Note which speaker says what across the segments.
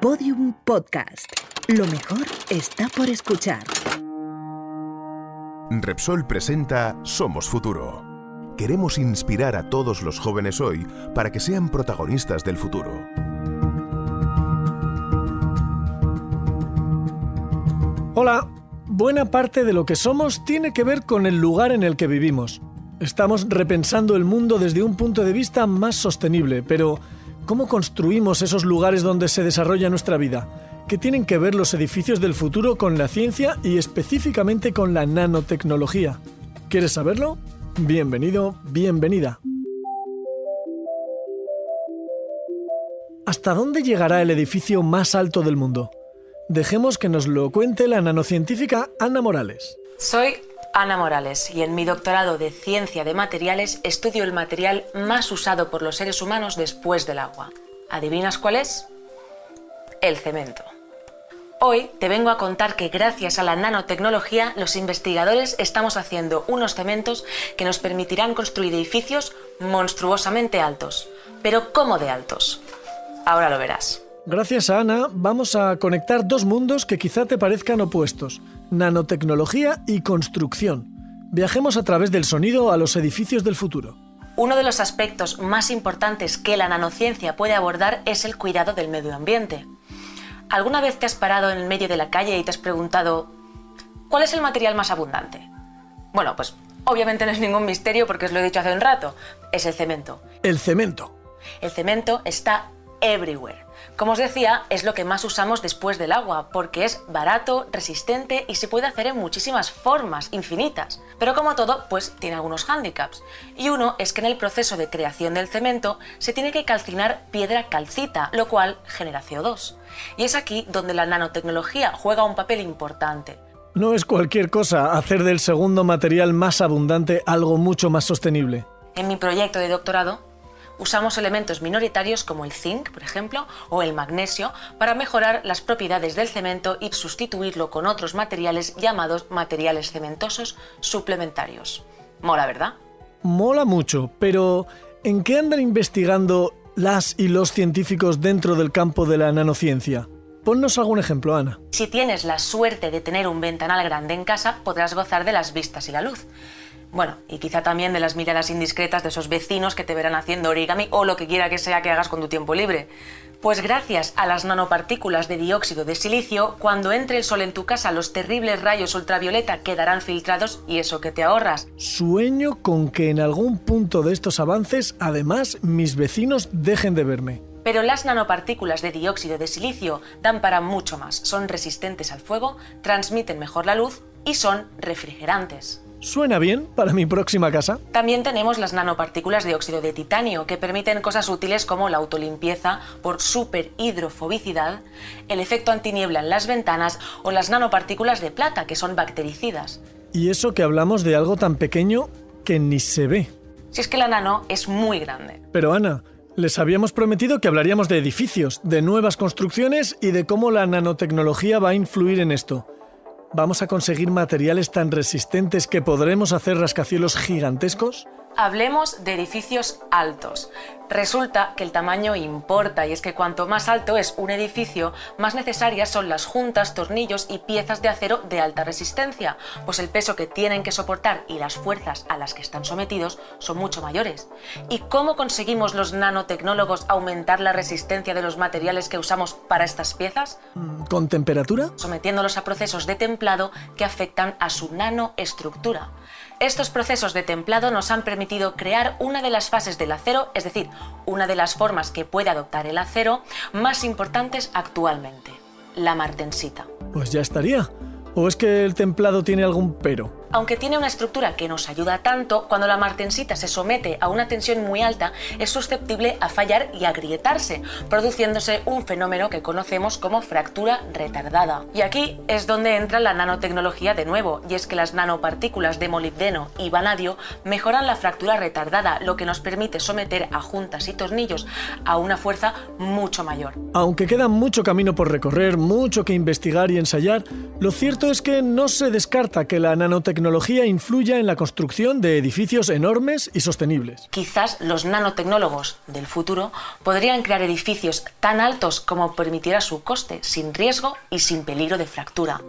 Speaker 1: Podium Podcast. Lo mejor está por escuchar.
Speaker 2: Repsol presenta Somos Futuro. Queremos inspirar a todos los jóvenes hoy para que sean protagonistas del futuro.
Speaker 3: Hola, buena parte de lo que somos tiene que ver con el lugar en el que vivimos. Estamos repensando el mundo desde un punto de vista más sostenible, pero ¿cómo construimos esos lugares donde se desarrolla nuestra vida? ¿Qué tienen que ver los edificios del futuro con la ciencia y específicamente con la nanotecnología? ¿Quieres saberlo? Bienvenido, bienvenida. ¿Hasta dónde llegará el edificio más alto del mundo? Dejemos que nos lo cuente la nanocientífica Ana Morales.
Speaker 4: Soy Ana Morales y en mi doctorado de Ciencia de Materiales estudio el material más usado por los seres humanos después del agua. ¿Adivinas cuál es? El cemento. Hoy te vengo a contar que gracias a la nanotecnología los investigadores estamos haciendo unos cementos que nos permitirán construir edificios monstruosamente altos. Pero ¿cómo de altos? Ahora lo verás.
Speaker 3: Gracias a Ana vamos a conectar dos mundos que quizá te parezcan opuestos, nanotecnología y construcción. Viajemos a través del sonido a los edificios del futuro.
Speaker 4: Uno de los aspectos más importantes que la nanociencia puede abordar es el cuidado del medio ambiente. ¿Alguna vez te has parado en el medio de la calle y te has preguntado ¿cuál es el material más abundante? Bueno, pues obviamente no es ningún misterio porque os lo he dicho hace un rato, es el cemento.
Speaker 3: El cemento.
Speaker 4: El cemento está everywhere. Como os decía, es lo que más usamos después del agua, porque es barato, resistente y se puede hacer en muchísimas formas, infinitas. Pero como todo, pues tiene algunos hándicaps. Y uno es que en el proceso de creación del cemento se tiene que calcinar piedra calcita, lo cual genera CO2. Y es aquí donde la nanotecnología juega un papel importante.
Speaker 3: No es cualquier cosa hacer del segundo material más abundante algo mucho más sostenible.
Speaker 4: En mi proyecto de doctorado usamos elementos minoritarios como el zinc, por ejemplo, o el magnesio para mejorar las propiedades del cemento y sustituirlo con otros materiales llamados materiales cementosos suplementarios. Mola, ¿verdad?
Speaker 3: Mola mucho, pero ¿en qué andan investigando las y los científicos dentro del campo de la nanociencia? Ponnos algún ejemplo, Ana.
Speaker 4: Si tienes la suerte de tener un ventanal grande en casa, podrás gozar de las vistas y la luz. Bueno, y quizá también de las miradas indiscretas de esos vecinos que te verán haciendo origami o lo que quiera que sea que hagas con tu tiempo libre. Pues gracias a las nanopartículas de dióxido de silicio, cuando entre el sol en tu casa los terribles rayos ultravioleta quedarán filtrados y eso que te ahorras.
Speaker 3: Sueño con que en algún punto de estos avances, además, mis vecinos dejen de verme.
Speaker 4: Pero las nanopartículas de dióxido de silicio dan para mucho más. Son resistentes al fuego, transmiten mejor la luz y son refrigerantes.
Speaker 3: Suena bien para mi próxima casa.
Speaker 4: También tenemos las nanopartículas de óxido de titanio, que permiten cosas útiles como la autolimpieza por superhidrofobicidad, el efecto antiniebla en las ventanas o las nanopartículas de plata, que son bactericidas.
Speaker 3: Y eso que hablamos de algo tan pequeño que ni se ve.
Speaker 4: Si es que la nano es muy grande.
Speaker 3: Pero Ana, les habíamos prometido que hablaríamos de edificios, de nuevas construcciones y de cómo la nanotecnología va a influir en esto. ¿Vamos a conseguir materiales tan resistentes que podremos hacer rascacielos gigantescos?
Speaker 4: Hablemos de edificios altos. Resulta que el tamaño importa y es que cuanto más alto es un edificio, más necesarias son las juntas, tornillos y piezas de acero de alta resistencia, pues el peso que tienen que soportar y las fuerzas a las que están sometidos son mucho mayores. ¿Y cómo conseguimos los nanotecnólogos aumentar la resistencia de los materiales que usamos para estas piezas?
Speaker 3: ¿Con temperatura?
Speaker 4: Sometiéndolos a procesos de templado que afectan a su nanoestructura. Estos procesos de templado nos han permitido crear una de las fases del acero, es decir, una de las formas que puede adoptar el acero más importantes actualmente, la martensita.
Speaker 3: Pues ya estaría. ¿O es que el templado tiene algún pero?
Speaker 4: Aunque tiene una estructura que nos ayuda tanto, cuando la martensita se somete a una tensión muy alta, es susceptible a fallar y agrietarse, produciéndose un fenómeno que conocemos como fractura retardada. Y aquí es donde entra la nanotecnología de nuevo, y es que las nanopartículas de molibdeno y vanadio mejoran la fractura retardada, lo que nos permite someter a juntas y tornillos a una fuerza mucho mayor.
Speaker 3: Aunque queda mucho camino por recorrer, mucho que investigar y ensayar, lo cierto es que no se descarta que la nanotecnología nanotecnología influya en la construcción de edificios enormes y sostenibles.
Speaker 4: Quizás los nanotecnólogos del futuro podrían crear edificios tan altos como permitiera su coste, sin riesgo y sin peligro de fractura.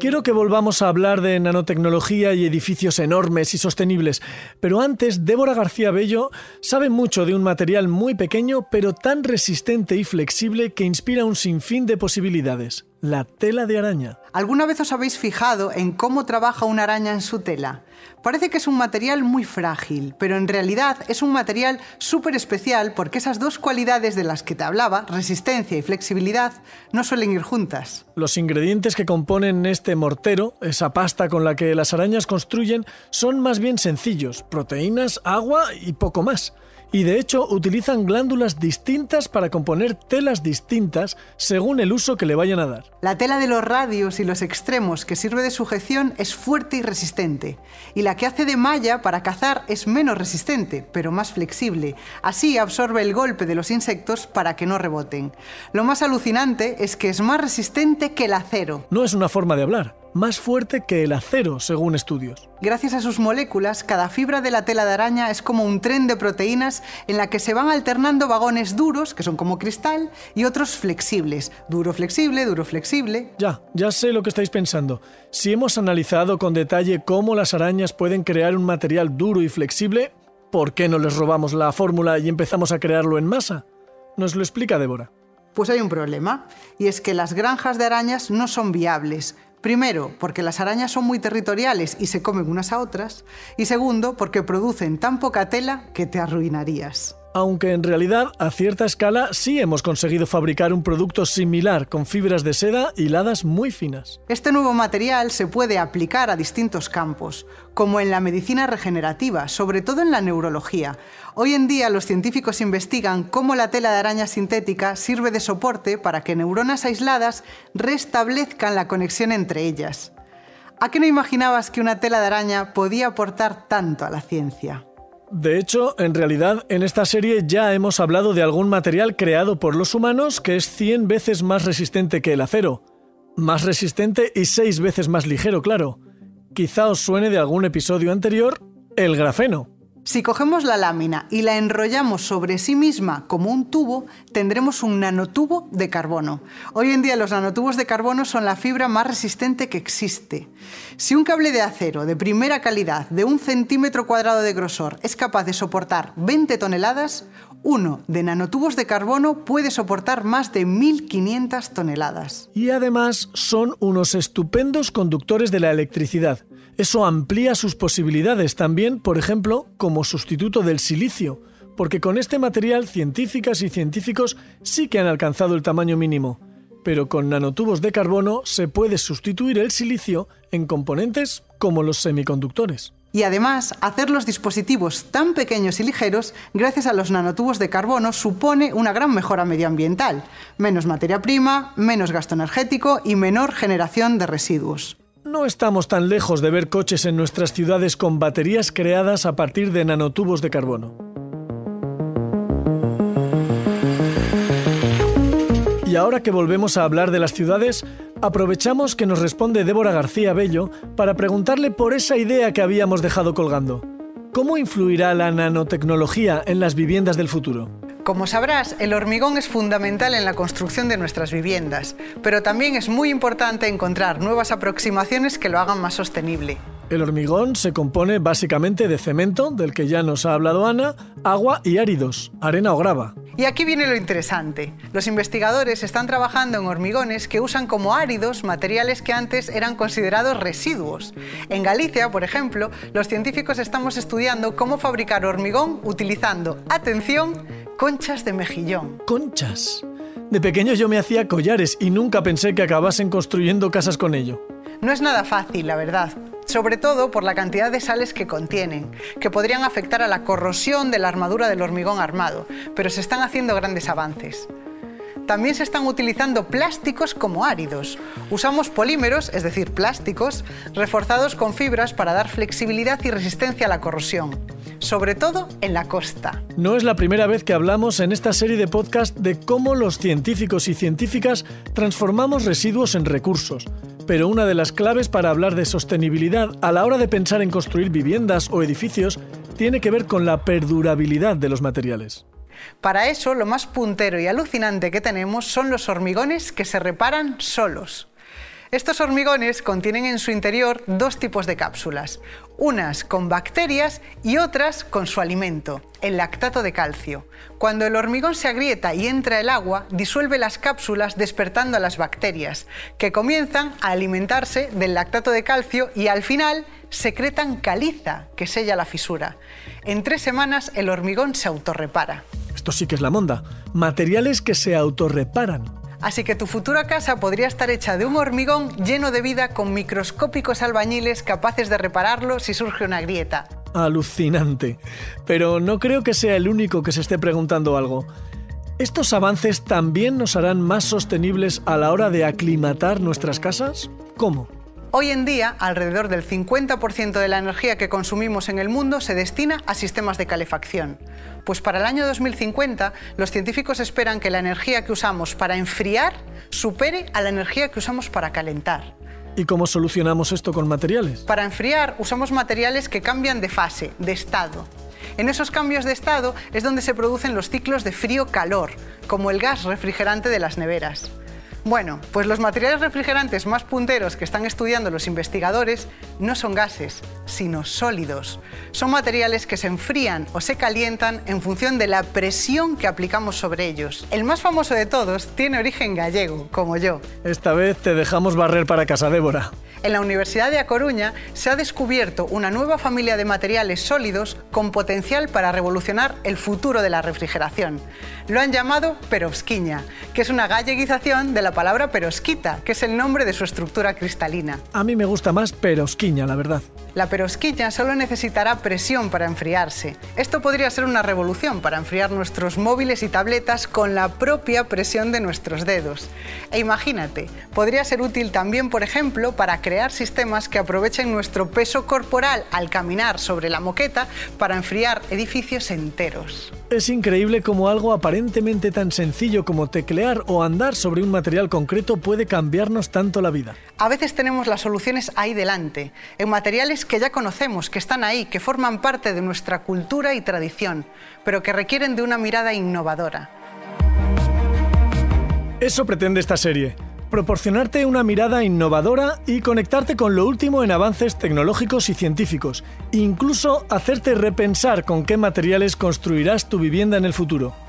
Speaker 3: Quiero que volvamos a hablar de nanotecnología y edificios enormes y sostenibles, pero antes Débora García Bello sabe mucho de un material muy pequeño pero tan resistente y flexible que inspira un sinfín de posibilidades, la tela de araña.
Speaker 5: ¿Alguna vez os habéis fijado en cómo trabaja una araña en su tela? Parece que es un material muy frágil, pero en realidad es un material súper especial porque esas dos cualidades de las que te hablaba, resistencia y flexibilidad, no suelen ir juntas.
Speaker 3: Los ingredientes que componen este mortero, esa pasta con la que las arañas construyen, son más bien sencillos, proteínas, agua y poco más y de hecho utilizan glándulas distintas para componer telas distintas según el uso que le vayan a dar.
Speaker 5: La tela de los radios y los extremos que sirve de sujeción es fuerte y resistente, y la que hace de malla para cazar es menos resistente, pero más flexible. Así absorbe el golpe de los insectos para que no reboten. Lo más alucinante es que es más resistente que el acero.
Speaker 3: No es una forma de hablar más fuerte que el acero, según estudios.
Speaker 5: Gracias a sus moléculas, cada fibra de la tela de araña es como un tren de proteínas en la que se van alternando vagones duros, que son como cristal, y otros flexibles. Duro, flexible, duro, flexible.
Speaker 3: Ya, ya sé lo que estáis pensando. Si hemos analizado con detalle cómo las arañas pueden crear un material duro y flexible, ¿por qué no les robamos la fórmula y empezamos a crearlo en masa? Nos lo explica Débora.
Speaker 5: Pues hay un problema, y es que las granjas de arañas no son viables. Primero, porque las arañas son muy territoriales y se comen unas a otras. Y segundo, porque producen tan poca tela que te arruinarías
Speaker 3: aunque en realidad a cierta escala sí hemos conseguido fabricar un producto similar con fibras de seda hiladas muy finas.
Speaker 5: Este nuevo material se puede aplicar a distintos campos, como en la medicina regenerativa, sobre todo en la neurología. Hoy en día los científicos investigan cómo la tela de araña sintética sirve de soporte para que neuronas aisladas restablezcan la conexión entre ellas. ¿A qué no imaginabas que una tela de araña podía aportar tanto a la ciencia?
Speaker 3: De hecho, en realidad, en esta serie ya hemos hablado de algún material creado por los humanos que es 100 veces más resistente que el acero. Más resistente y 6 veces más ligero, claro. Quizá os suene de algún episodio anterior, el grafeno.
Speaker 5: Si cogemos la lámina y la enrollamos sobre sí misma como un tubo, tendremos un nanotubo de carbono. Hoy en día los nanotubos de carbono son la fibra más resistente que existe. Si un cable de acero de primera calidad de un centímetro cuadrado de grosor es capaz de soportar 20 toneladas, uno de nanotubos de carbono puede soportar más de 1.500 toneladas.
Speaker 3: Y además son unos estupendos conductores de la electricidad. Eso amplía sus posibilidades también, por ejemplo, como sustituto del silicio, porque con este material científicas y científicos sí que han alcanzado el tamaño mínimo, pero con nanotubos de carbono se puede sustituir el silicio en componentes como los semiconductores
Speaker 5: y además hacer los dispositivos tan pequeños y ligeros gracias a los nanotubos de carbono supone una gran mejora medioambiental, menos materia prima, menos gasto energético y menor generación de residuos.
Speaker 3: No estamos tan lejos de ver coches en nuestras ciudades con baterías creadas a partir de nanotubos de carbono. Y ahora que volvemos a hablar de las ciudades, Aprovechamos que nos responde Débora García Bello para preguntarle por esa idea que habíamos dejado colgando. ¿Cómo influirá la nanotecnología en las viviendas del futuro?
Speaker 5: Como sabrás, el hormigón es fundamental en la construcción de nuestras viviendas, pero también es muy importante encontrar nuevas aproximaciones que lo hagan más sostenible.
Speaker 3: El hormigón se compone básicamente de cemento, del que ya nos ha hablado Ana, agua y áridos, arena o grava.
Speaker 5: Y aquí viene lo interesante. Los investigadores están trabajando en hormigones que usan como áridos materiales que antes eran considerados residuos. En Galicia, por ejemplo, los científicos estamos estudiando cómo fabricar hormigón utilizando, atención, conchas de mejillón.
Speaker 3: ¿Conchas? De pequeño yo me hacía collares y nunca pensé que acabasen construyendo casas con ello.
Speaker 5: No es nada fácil, la verdad, sobre todo por la cantidad de sales que contienen, que podrían afectar a la corrosión de la armadura del hormigón armado, pero se están haciendo grandes avances. También se están utilizando plásticos como áridos. Usamos polímeros, es decir, plásticos, reforzados con fibras para dar flexibilidad y resistencia a la corrosión, sobre todo en la costa.
Speaker 3: No es la primera vez que hablamos en esta serie de podcast de cómo los científicos y científicas transformamos residuos en recursos pero una de las claves para hablar de sostenibilidad a la hora de pensar en construir viviendas o edificios tiene que ver con la perdurabilidad de los materiales.
Speaker 5: Para eso, lo más puntero y alucinante que tenemos son los hormigones que se reparan solos. Estos hormigones contienen en su interior dos tipos de cápsulas, unas con bacterias y otras con su alimento, el lactato de calcio. Cuando el hormigón se agrieta y entra el agua, disuelve las cápsulas despertando a las bacterias, que comienzan a alimentarse del lactato de calcio y al final secretan caliza que sella la fisura. En tres semanas el hormigón se autorrepara.
Speaker 3: Esto sí que es la monda. Materiales que se autorreparan.
Speaker 5: Así que tu futura casa podría estar hecha de un hormigón lleno de vida con microscópicos albañiles capaces de repararlo si surge una grieta.
Speaker 3: Alucinante. Pero no creo que sea el único que se esté preguntando algo. ¿Estos avances también nos harán más sostenibles a la hora de aclimatar nuestras casas? ¿Cómo?
Speaker 5: Hoy en día, alrededor del 50% de la energía que consumimos en el mundo se destina a sistemas de calefacción. Pues para el año 2050, los científicos esperan que la energía que usamos para enfriar supere a la energía que usamos para calentar.
Speaker 3: ¿Y cómo solucionamos esto con materiales?
Speaker 5: Para enfriar usamos materiales que cambian de fase, de estado. En esos cambios de estado es donde se producen los ciclos de frío-calor, como el gas refrigerante de las neveras. Bueno, pues los materiales refrigerantes más punteros que están estudiando los investigadores no son gases, sino sólidos. Son materiales que se enfrían o se calientan en función de la presión que aplicamos sobre ellos. El más famoso de todos tiene origen gallego, como yo.
Speaker 3: Esta vez te dejamos barrer para casa, Débora
Speaker 5: en la Universidad de A Coruña se ha descubierto una nueva familia de materiales sólidos con potencial para revolucionar el futuro de la refrigeración. Lo han llamado perovskiña, que es una galleguización de la palabra perosquita, que es el nombre de su estructura cristalina.
Speaker 3: A mí me gusta más perosquiña, la verdad.
Speaker 5: La perosquilla solo necesitará presión para enfriarse. Esto podría ser una revolución para enfriar nuestros móviles y tabletas con la propia presión de nuestros dedos. E imagínate, podría ser útil también, por ejemplo, para crear sistemas que aprovechen nuestro peso corporal al caminar sobre la moqueta para enfriar edificios enteros.
Speaker 3: Es increíble cómo algo aparentemente tan sencillo como teclear o andar sobre un material concreto puede cambiarnos tanto la vida.
Speaker 5: A veces tenemos las soluciones ahí delante, en materiales que ya conocemos, que están ahí, que forman parte de nuestra cultura y tradición, pero que requieren de una mirada innovadora.
Speaker 3: Eso pretende esta serie, proporcionarte una mirada innovadora y conectarte con lo último en avances tecnológicos y científicos, incluso hacerte repensar con qué materiales construirás tu vivienda en el futuro.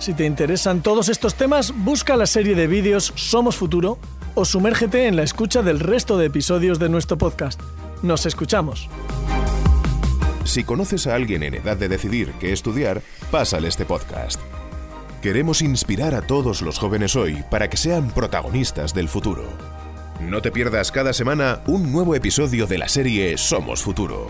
Speaker 3: Si te interesan todos estos temas, busca la serie de vídeos Somos Futuro o sumérgete en la escucha del resto de episodios de nuestro podcast. Nos escuchamos.
Speaker 2: Si conoces a alguien en edad de decidir qué estudiar, pásale este podcast. Queremos inspirar a todos los jóvenes hoy para que sean protagonistas del futuro. No te pierdas cada semana un nuevo episodio de la serie Somos Futuro.